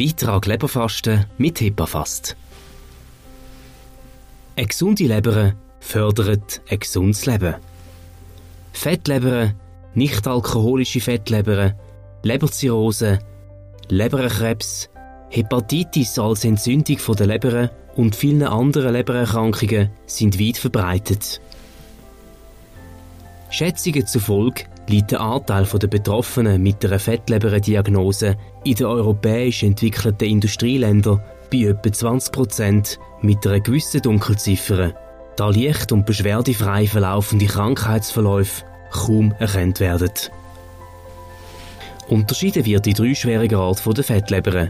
Beitrag Leberfasten mit HEPA-Fast. Eine gesunde Leber fördert ein gesundes Leben. Fettleber, nicht-alkoholische Fettleber, Leberzirrhose, Leberkrebs, Hepatitis als Entzündung der Leber und viele andere Lebererkrankungen sind weit verbreitet. Schätzungen zufolge liegt der Anteil der Betroffenen mit einer Fettleberdiagnose in den europäisch entwickelten Industrieländern bei etwa 20 Prozent mit einer gewissen Dunkelziffer, da leicht und beschwerdefrei verlaufende Krankheitsverläufe kaum erkannt werden. Unterschieden wird die drei Schweregrade der Fettleber.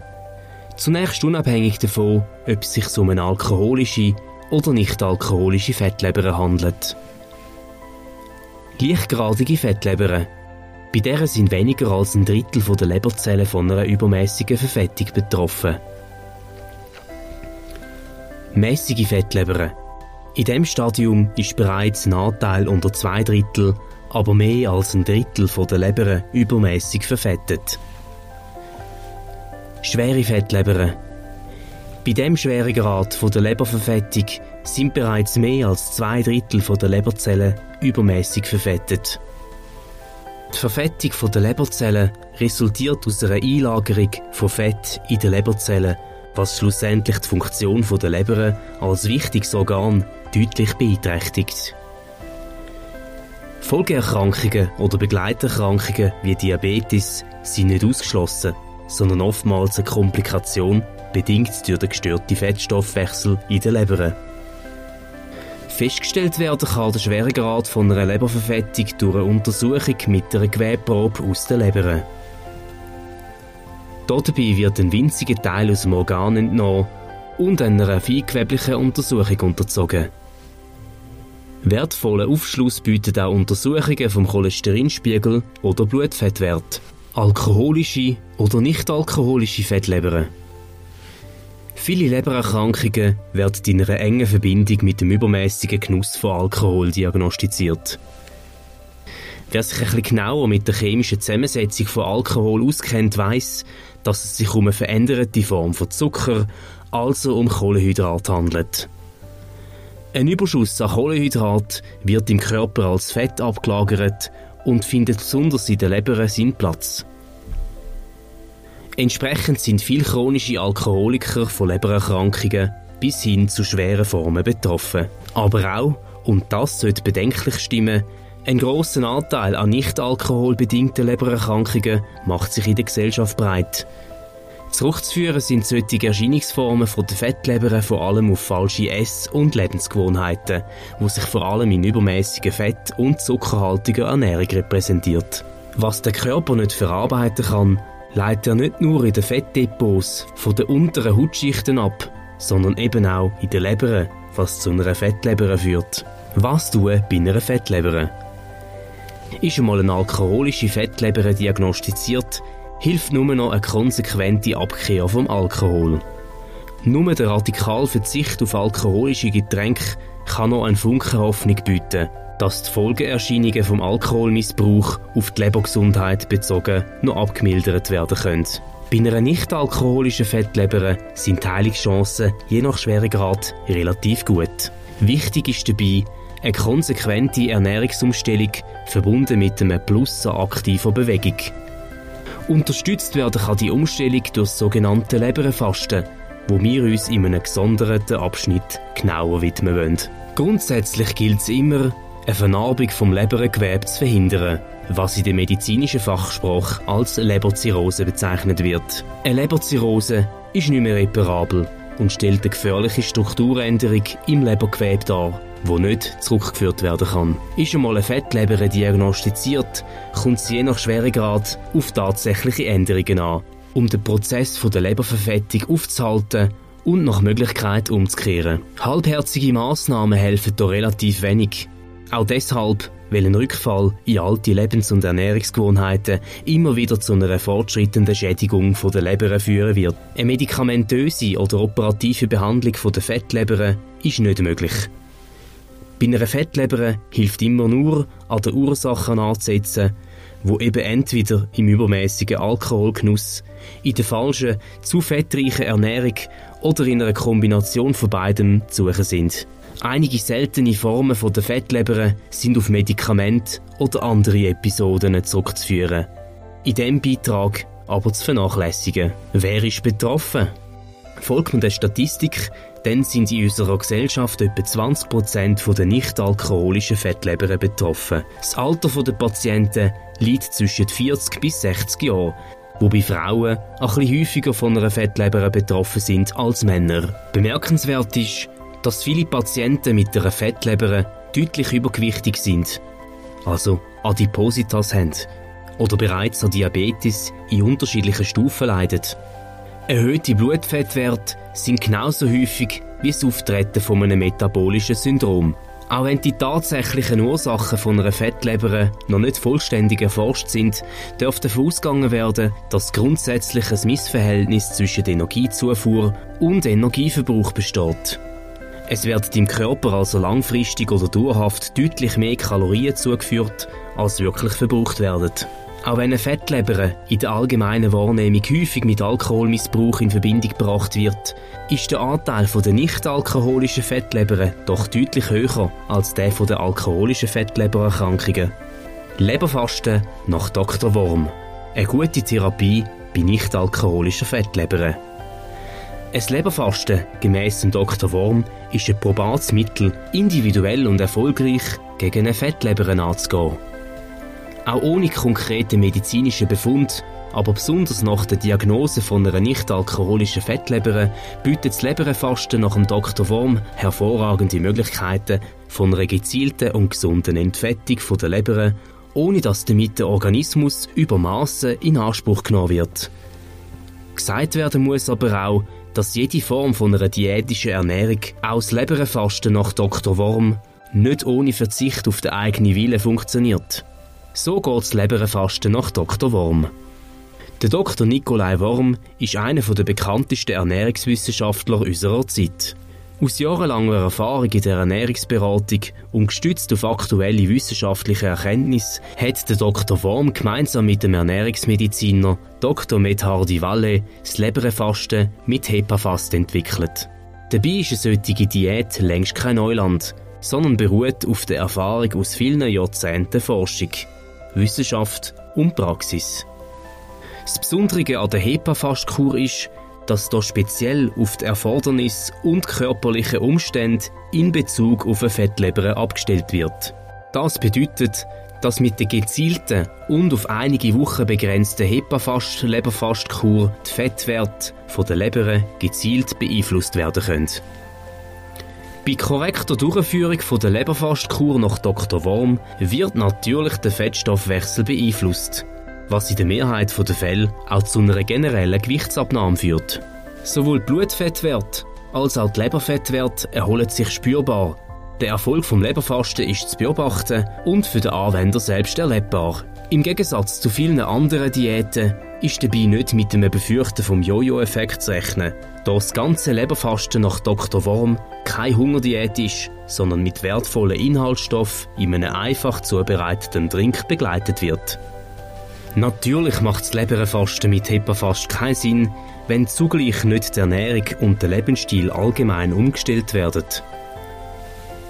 Zunächst unabhängig davon, ob es sich um eine alkoholische oder nicht alkoholische Fettleber handelt. Gleichgradige Fettleber. Bei deren sind weniger als ein Drittel der Leberzellen von einer übermäßigen Verfettung betroffen. Mäßige Fettleber. In diesem Stadium ist bereits ein Anteil unter zwei Drittel, aber mehr als ein Drittel der Leber übermäßig verfettet. Schwere Fettleber. Bei dem schweren Grad der Leberverfettung sind bereits mehr als zwei Drittel der Leberzellen übermäßig verfettet. Die Verfettung der Leberzellen resultiert aus einer Einlagerung von Fett in den Leberzellen, was schlussendlich die Funktion der Leber als wichtiges Organ deutlich beeinträchtigt. Folgeerkrankungen oder Begleiterkrankungen wie Diabetes sind nicht ausgeschlossen, sondern oftmals eine Komplikation bedingt durch den gestörten Fettstoffwechsel in der Leber. Festgestellt werden kann der Schweregrad von einer Leberverfettung durch eine Untersuchung mit einer Gewebeprobe aus der Leber. Dabei wird ein winziger Teil aus dem Organ entnommen und einer feingeweblichen Untersuchung unterzogen. Wertvollen Aufschluss bieten auch Untersuchungen vom Cholesterinspiegel oder Blutfettwert, alkoholische oder nicht alkoholische Fettleber. Viele Lebererkrankungen werden in einer engen Verbindung mit dem übermäßigen Genuss von Alkohol diagnostiziert. Wer sich bisschen genauer mit der chemischen Zusammensetzung von Alkohol auskennt, weiß, dass es sich um eine veränderte Form von Zucker, also um Kohlenhydrat handelt. Ein Überschuss an Kohlenhydrat wird im Körper als Fett abgelagert und findet besonders in der Leber seinen Platz. Entsprechend sind viele chronische Alkoholiker von Lebererkrankungen bis hin zu schweren Formen betroffen. Aber auch, und das sollte bedenklich stimmen, ein grosser Anteil an nicht alkoholbedingten Lebererkrankungen macht sich in der Gesellschaft breit. Zurückzuführen sind solche Erscheinungsformen von der Fettleber vor allem auf falsche Ess- und Lebensgewohnheiten, wo sich vor allem in übermäßiger Fett- und zuckerhaltiger Ernährung repräsentiert. Was der Körper nicht verarbeiten kann, leitet er nicht nur in den Fettdepots von den unteren Hautschichten ab, sondern eben auch in der Leber, was zu einer Fettleber führt. Was tun bei einer Fettleber? Ist einmal eine alkoholische Fettleber diagnostiziert, hilft nur noch eine konsequente Abkehr vom Alkohol. Nur der radikale Verzicht auf alkoholische Getränke kann noch einen Funken Hoffnung bieten, dass die Folgeerscheinungen vom Alkoholmissbrauch auf die Lebergesundheit bezogen noch abgemildert werden können. Bei einer nicht-alkoholischen Fettleber sind die Heilungschancen je nach Schweregrad relativ gut. Wichtig ist dabei eine konsequente Ernährungsumstellung verbunden mit einem Plus an aktiver Bewegung. Unterstützt werden kann die Umstellung durch das sogenannte Leberfasten, wo wir uns in einem gesonderten Abschnitt genauer widmen wollen. Grundsätzlich gilt es immer, eine Vernarbung vom Lebergewebe zu verhindern, was in der medizinischen Fachsprache als Leberzirrhose bezeichnet wird. Eine Leberzirrhose ist nicht mehr reparabel und stellt eine gefährliche Strukturänderung im Lebergewebe dar, wo nicht zurückgeführt werden kann. Ist einmal eine Fettleber diagnostiziert, kommt sie je nach Schweregrad auf tatsächliche Änderungen an, um den Prozess der Leberverfettung aufzuhalten und nach Möglichkeit umzukehren. Halbherzige Massnahmen helfen hier relativ wenig. Auch deshalb, weil ein Rückfall in alte Lebens- und Ernährungsgewohnheiten immer wieder zu einer fortschreitenden Schädigung der Leber führen wird. Eine medikamentöse oder operative Behandlung der Fettleber ist nicht möglich. Bei einer Fettleber hilft immer nur, an den Ursachen anzusetzen, wo eben entweder im übermäßigen Alkoholgenuss, in der falschen, zu fettreichen Ernährung oder in einer Kombination von beidem zu suchen sind. Einige seltene Formen von der Fettleber sind auf Medikamente oder andere Episoden zurückzuführen. In diesem Beitrag aber zu vernachlässigen. Wer ist betroffen? Folgt man der Statistik, dann sind in unserer Gesellschaft etwa 20% der nicht-alkoholischen Fettleberen betroffen. Das Alter der Patienten liegt zwischen 40 bis 60 Jahren, wobei Frauen ein bisschen häufiger von einer Fettleber betroffen sind als Männer. Bemerkenswert ist, dass viele Patienten mit einer Fettleber deutlich übergewichtig sind, also Adipositas haben oder bereits an Diabetes in unterschiedlichen Stufen leiden. Erhöhte Blutfettwerte sind genauso häufig wie das Auftreten von einem metabolischen Syndrom. Auch wenn die tatsächlichen Ursachen von einer Fettleber noch nicht vollständig erforscht sind, dürfte davon ausgegangen werden, dass grundsätzlich ein Missverhältnis zwischen Energiezufuhr und Energieverbrauch besteht. Es wird dem Körper also langfristig oder dauerhaft deutlich mehr Kalorien zugeführt, als wirklich verbraucht werden. Auch wenn eine Fettleber in der allgemeinen Wahrnehmung häufig mit Alkoholmissbrauch in Verbindung gebracht wird, ist der Anteil der nicht-alkoholischen Fettleberen doch deutlich höher als der der alkoholischen Fettlebererkrankungen. Leberfasten nach Dr. Worm. Eine gute Therapie bei nicht-alkoholischen Fettleberen. Ein Leberfasten gemäss Dr. Worm ist ein probates Mittel, individuell und erfolgreich gegen eine Fettleber anzugehen. Auch ohne konkreten medizinischen Befund, aber besonders nach der Diagnose von einer nicht-alkoholischen Fettleber bietet das Leberfasten nach dem Dr. Worm hervorragende Möglichkeiten von einer gezielten und gesunden Entfettung der Leber, ohne dass damit der Organismus über Massen in Anspruch genommen wird. Gesagt werden muss aber auch, dass jede Form von einer diätischen Ernährung, auch das Leberfasten nach Dr. Worm, nicht ohne Verzicht auf den eigenen Willen funktioniert. So geht das Leberfasten nach Dr. Worm. Der Dr. Nikolai Worm ist einer der bekanntesten Ernährungswissenschaftler unserer Zeit. Aus jahrelanger Erfahrung in der Ernährungsberatung und gestützt auf aktuelle wissenschaftliche Erkenntnisse hat der Dr. Worm gemeinsam mit dem Ernährungsmediziner Dr. Medhardi Walle das Leberfasten mit HEPA-Fast entwickelt. Dabei ist eine solche Diät längst kein Neuland, sondern beruht auf der Erfahrung aus vielen Jahrzehnten Forschung. Wissenschaft und Praxis. Das Besondere an der HEPA-Fastkur ist, dass hier speziell auf die Erfordernisse und körperlichen Umstände in Bezug auf eine Fettleber abgestellt wird. Das bedeutet, dass mit der gezielten und auf einige Wochen begrenzten HEPA-Leberfastkur die Fettwerte der Leber gezielt beeinflusst werden können. Bei korrekter Durchführung der Leberfastkur nach Dr. Worm wird natürlich der Fettstoffwechsel beeinflusst, was in der Mehrheit der Fälle auch zu einer generellen Gewichtsabnahme führt. Sowohl Blutfettwert als auch die Leberfettwert erholen sich spürbar. Der Erfolg vom Leberfasten ist zu beobachten und für den Anwender selbst erlebbar. Im Gegensatz zu vielen anderen Diäten ist dabei nicht mit dem Befürchten vom Jojo-Effekt zu rechnen, da das ganze Leberfasten nach Dr. Worm keine Hungerdiät ist, sondern mit wertvollen Inhaltsstoffen in einem einfach zubereiteten Drink begleitet wird. Natürlich macht das Leberfasten mit HEPA-Fast keinen Sinn, wenn zugleich nicht die Ernährung und der Lebensstil allgemein umgestellt werden.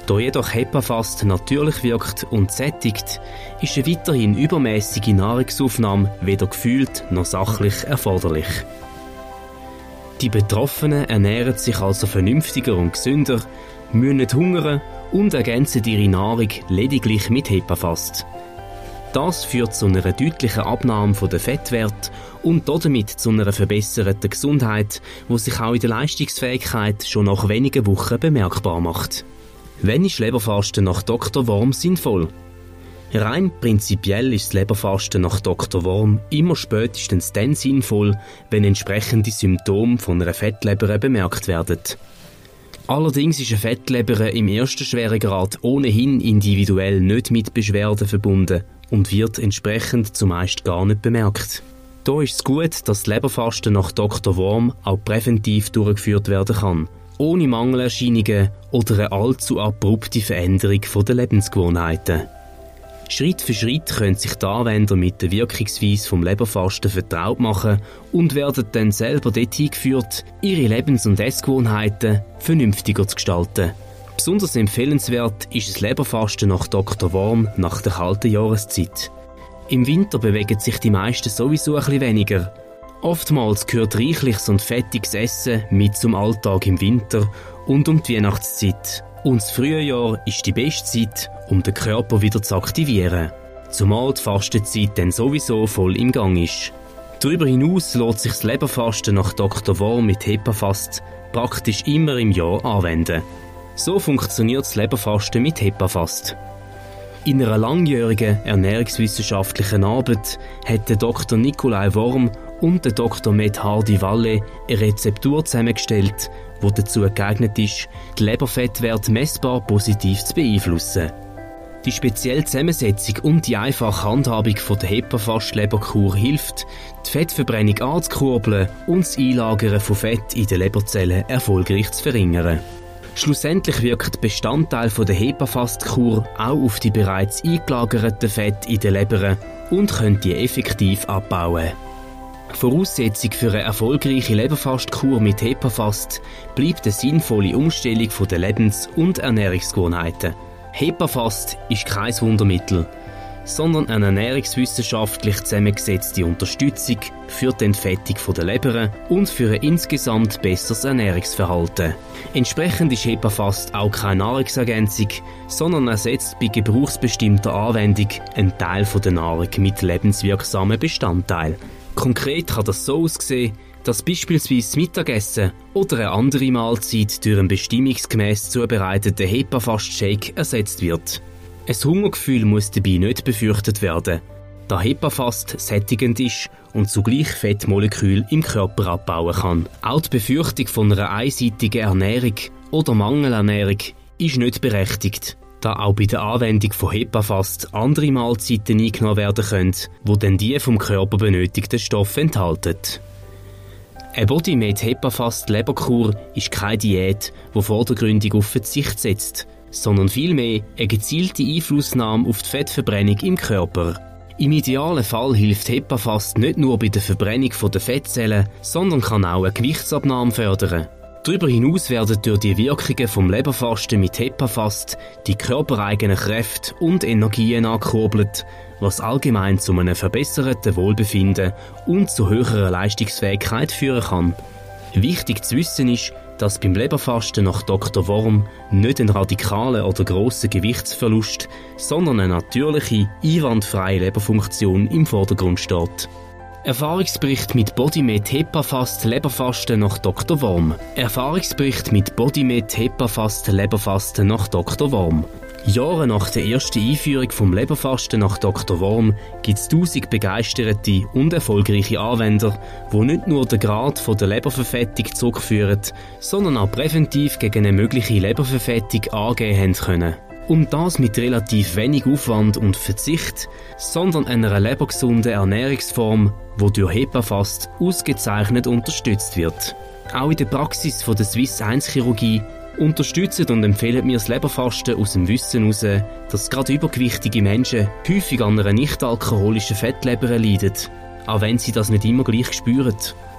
Da jedoch HEPA-Fast natürlich wirkt und sättigt, ist eine weiterhin übermäßige Nahrungsaufnahme weder gefühlt noch sachlich erforderlich. Die Betroffenen ernähren sich also vernünftiger und gesünder, müssen nicht hungern und ergänzen ihre Nahrung lediglich mit HEPA-Fast. Das führt zu einer deutlichen Abnahme der Fettwert und damit zu einer verbesserten Gesundheit, wo sich auch in der Leistungsfähigkeit schon nach wenigen Wochen bemerkbar macht. Wenn ist Leberfasten nach Dr. Worm sinnvoll? Rein prinzipiell ist das Leberfasten nach Dr. Worm immer spätestens dann sinnvoll, wenn entsprechende Symptome von einer Fettleber bemerkt werden. Allerdings ist eine Fettleber im ersten Schweregrad ohnehin individuell nicht mit Beschwerden verbunden und wird entsprechend zumeist gar nicht bemerkt. Da ist es gut, dass das Leberfasten nach Dr. Worm auch präventiv durchgeführt werden kann – ohne Mangelerscheinungen oder eine allzu abrupte Veränderung der Lebensgewohnheiten. Schritt für Schritt können sich die Anwender mit der Wirkungsweise vom Leberfasten vertraut machen und werden dann selber dorthin geführt, ihre Lebens- und Essgewohnheiten vernünftiger zu gestalten. Besonders empfehlenswert ist das Leberfasten nach Dr. Worm nach der kalten Jahreszeit. Im Winter bewegen sich die meisten sowieso ein weniger. Oftmals gehört reichliches und fettiges Essen mit zum Alltag im Winter und um die Weihnachtszeit. Und das Frühjahr ist die beste Zeit, um den Körper wieder zu aktivieren. Zumal die Fastenzeit dann sowieso voll im Gang ist. Darüber hinaus lässt sich das Leberfasten nach Dr. Worm mit HEPA-Fast praktisch immer im Jahr anwenden. So funktioniert das Leberfasten mit HEPA-Fast. In einer langjährigen ernährungswissenschaftlichen Arbeit hat der Dr. Nikolai Worm und der Dr. Med Hardy Walle eine Rezeptur zusammengestellt, die dazu geeignet ist, die Leberfettwerte messbar positiv zu beeinflussen. Die spezielle Zusammensetzung und die einfache Handhabung von der HEPA-Fast-Leberkur hilft, die Fettverbrennung anzukurbeln und das Einlagern von Fett in den Leberzellen erfolgreich zu verringern. Schlussendlich wirkt Bestandteil der HEPA-Fast-Kur auch auf die bereits eingelagerten Fett in der Leber und können die effektiv abbauen. Voraussetzung für eine erfolgreiche Leberfastkur mit HEPA-Fast bleibt eine sinnvolle Umstellung der Lebens- und Ernährungsgewohnheiten. HEPA-Fast ist kein Wundermittel, sondern eine ernährungswissenschaftlich zusammengesetzte Unterstützung für die Entfettung der Leber und für ein insgesamt besseres Ernährungsverhalten. Entsprechend ist HEPA-Fast auch keine Nahrungsergänzung, sondern ersetzt bei gebrauchsbestimmter Anwendung einen Teil der Nahrung mit lebenswirksamen Bestandteilen. Konkret kann das so aussehen, dass beispielsweise das Mittagessen oder eine andere Mahlzeit durch einen bestimmungsgemäß zubereiteten HEPA-Fast-Shake ersetzt wird. Ein Hungergefühl muss dabei nicht befürchtet werden, da HEPA-Fast sättigend ist und zugleich Fettmoleküle im Körper abbauen kann. Auch die Befürchtung von einer einseitigen Ernährung oder Mangelernährung ist nicht berechtigt da auch bei der Anwendung von HEPA-Fast andere Mahlzeiten eingenommen werden können, wo dann die vom Körper benötigten Stoffe enthalten. Eine Bodymade HEPA-Fast Leberkur ist keine Diät, die vordergründig auf Verzicht setzt, sondern vielmehr eine gezielte Einflussnahme auf die Fettverbrennung im Körper. Im idealen Fall hilft HEPA-Fast nicht nur bei der Verbrennung der Fettzellen, sondern kann auch eine Gewichtsabnahme fördern. Darüber hinaus werden durch die Wirkungen vom Leberfasten mit HEPA-Fast die körpereigenen Kräfte und Energien angekurbelt, was allgemein zu einem verbesserten Wohlbefinden und zu höherer Leistungsfähigkeit führen kann. Wichtig zu wissen ist, dass beim Leberfasten nach Dr. Worm nicht ein radikaler oder grosser Gewichtsverlust, sondern eine natürliche, einwandfreie Leberfunktion im Vordergrund steht. Erfahrungsbericht mit Bodymed HEPA-Fast Leberfasten nach Dr. Worm. Erfahrungsbericht mit Bodymed HEPA-Fast Leberfasten nach Dr. Worm. Jahre nach der ersten Einführung vom Leberfasten nach Dr. Worm gibt es tausend begeisterte und erfolgreiche Anwender, die nicht nur den Grad der Leberverfettung zurückführen, sondern auch präventiv gegen eine mögliche Leberverfettung angehen können. Und das mit relativ wenig Aufwand und Verzicht, sondern einer lebergesunden Ernährungsform, die durch HEPA-Fast ausgezeichnet unterstützt wird. Auch in der Praxis von der Swiss 1 Chirurgie unterstützen und empfehlen mir das Leberfasten aus dem Wissen heraus, dass gerade übergewichtige Menschen häufig an einer nicht-alkoholischen Fettleber leiden, auch wenn sie das nicht immer gleich spüren.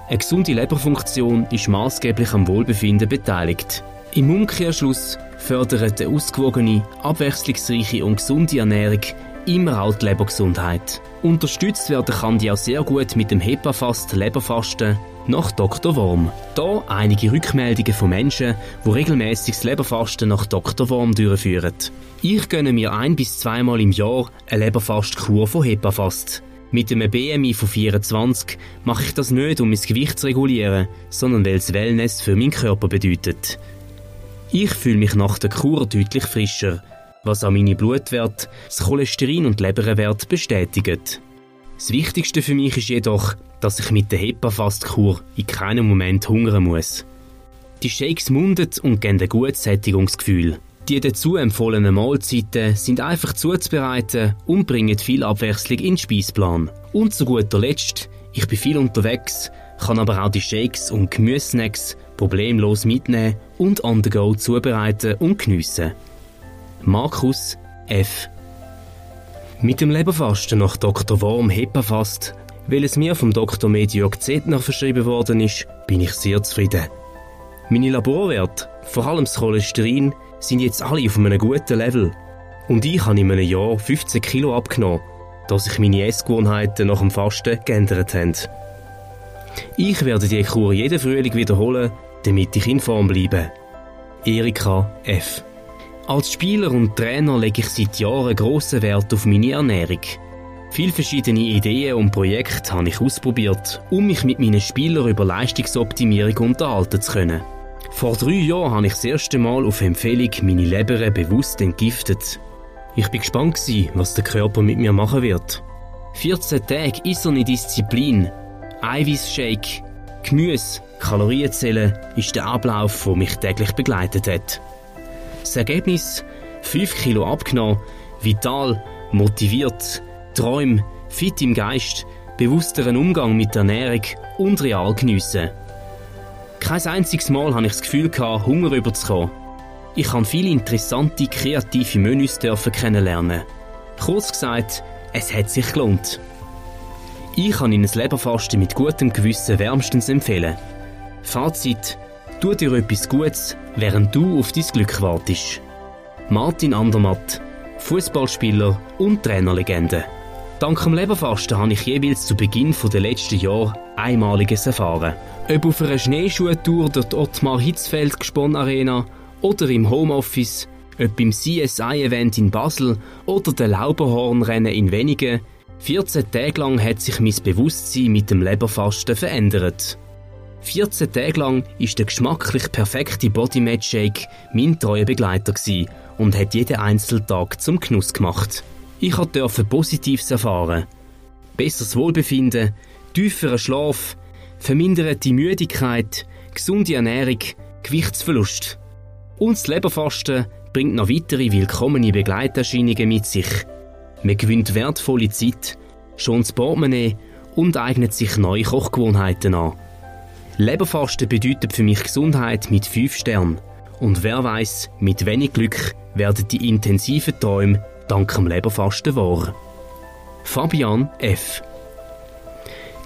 Eine gesunde Leberfunktion ist maßgeblich am Wohlbefinden beteiligt. Im Umkehrschluss fördert eine ausgewogene, abwechslungsreiche und gesunde Ernährung immer auch die Lebergesundheit. Unterstützt werden kann die auch sehr gut mit dem HEPA-Fast Leberfasten nach Dr. Worm. Da einige Rückmeldungen von Menschen, die regelmäßig das Leberfasten nach Dr. Worm durchführen. Ich gönne mir ein bis zweimal im Jahr eine Leberfastkur von HEPA-Fast. Mit einem BMI von 24 mache ich das nicht, um mein Gewicht zu regulieren, sondern weil es Wellness für meinen Körper bedeutet. Ich fühle mich nach der Kur deutlich frischer, was auch meine Blutwerte, das Cholesterin und Leberwert bestätigen. Das Wichtigste für mich ist jedoch, dass ich mit der HEPA-Fastkur in keinem Moment hungern muss. Die Shakes mundet und geben ein gutes Sättigungsgefühl. Die dazu empfohlenen Mahlzeiten sind einfach zuzubereiten und bringen viel Abwechslung in den Speisplan. Und zu guter Letzt, ich bin viel unterwegs, kann aber auch die Shakes und Gemüsesnacks problemlos mitnehmen und on the go zubereiten und geniessen. Markus F. Mit dem Leberfasten nach Dr. Worm Hepafast, weil es mir vom Dr. Mediok Zetner verschrieben worden ist, bin ich sehr zufrieden. Meine Laborwerte, vor allem das Cholesterin, sind jetzt alle auf einem guten Level. Und ich habe in einem Jahr 15 Kilo abgenommen, da sich meine Essgewohnheiten nach dem Fasten geändert haben. Ich werde die Kur jeden Frühling wiederholen, damit ich in Form bleibe. Erika F. Als Spieler und Trainer lege ich seit Jahren grossen Wert auf meine Ernährung. Viele verschiedene Ideen und Projekte habe ich ausprobiert, um mich mit meinen Spielern über Leistungsoptimierung unterhalten zu können. Vor drei Jahren habe ich das erste Mal auf Empfehlung meine Leber bewusst entgiftet. Ich bin gespannt was der Körper mit mir machen wird. 14 Tage iserne Disziplin, Eiweißshake, Gemüse, Kalorienzählen ist der Ablauf, der mich täglich begleitet hat. Das Ergebnis? 5 Kilo abgenommen, vital, motiviert, träum, fit im Geist, bewussteren Umgang mit der Ernährung und real geniessen. Kein einziges Mal hatte ich das Gefühl, Hunger überzukommen. Ich habe viele interessante, kreative Menüs kennenlernen. Kurz gesagt, es hat sich gelohnt. Ich kann Ihnen das Leberfasten mit gutem Gewissen wärmstens empfehlen. Fazit, tu dir etwas Gutes, während du auf dein Glück wartest. Martin Andermatt, Fußballspieler und Trainerlegende. Dank dem Leberfasten habe ich jeweils zu Beginn der letzten Jahre Einmaliges erfahren. Ob auf einer Schneeschuhtour durch die Ottmar Hitzfeld Gesponn Arena oder im Homeoffice, ob beim CSI-Event in Basel oder der Lauberhornrennen in Wenigen, 14 Tage lang hat sich mein Bewusstsein mit dem Leberfasten verändert. 14 Tage lang ist der geschmacklich perfekte Bodymatch Shake mein treuer Begleiter gewesen und hat jeden einzelnen Tag zum Genuss gemacht. Ich durfte Positives erfahren. Besseres Wohlbefinden, tieferer Schlaf, verminderte Müdigkeit, gesunde Ernährung, Gewichtsverlust. Und das Leberfasten bringt noch weitere willkommene Begleiterscheinungen mit sich. Man gewinnt wertvolle Zeit, schont das Portemonnaie und eignet sich neue Kochgewohnheiten an. Leberfasten bedeutet für mich Gesundheit mit 5 Sternen. Und wer weiß, mit wenig Glück werden die intensiven Träume dank dem Leberfasten wahr. Fabian F.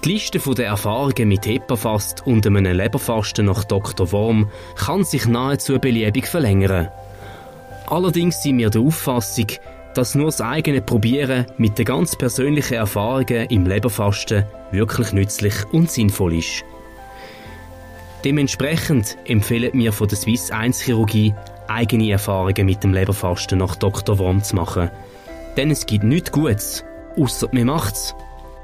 Die Liste der Erfahrungen mit Hepafast und einem Leberfasten nach Dr. Worm kann sich nahezu beliebig verlängern. Allerdings sind wir der Auffassung, dass nur das eigene Probieren mit den ganz persönlichen Erfahrungen im Leberfasten wirklich nützlich und sinnvoll ist. Dementsprechend empfehlen wir von der Swiss 1 Chirurgie eigene Erfahrungen mit dem Leberfasten nach Dr. Worm zu machen. Denn es gibt nichts Gutes, außer man macht's.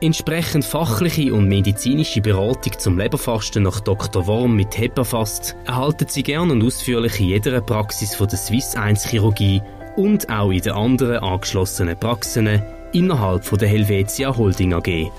Entsprechend fachliche und medizinische Beratung zum Leberfasten nach Dr. Worm mit Hepafast erhalten Sie gern und ausführlich in jeder Praxis von der Swiss 1 Chirurgie und auch in den anderen angeschlossenen Praxen innerhalb von der Helvetia Holding AG.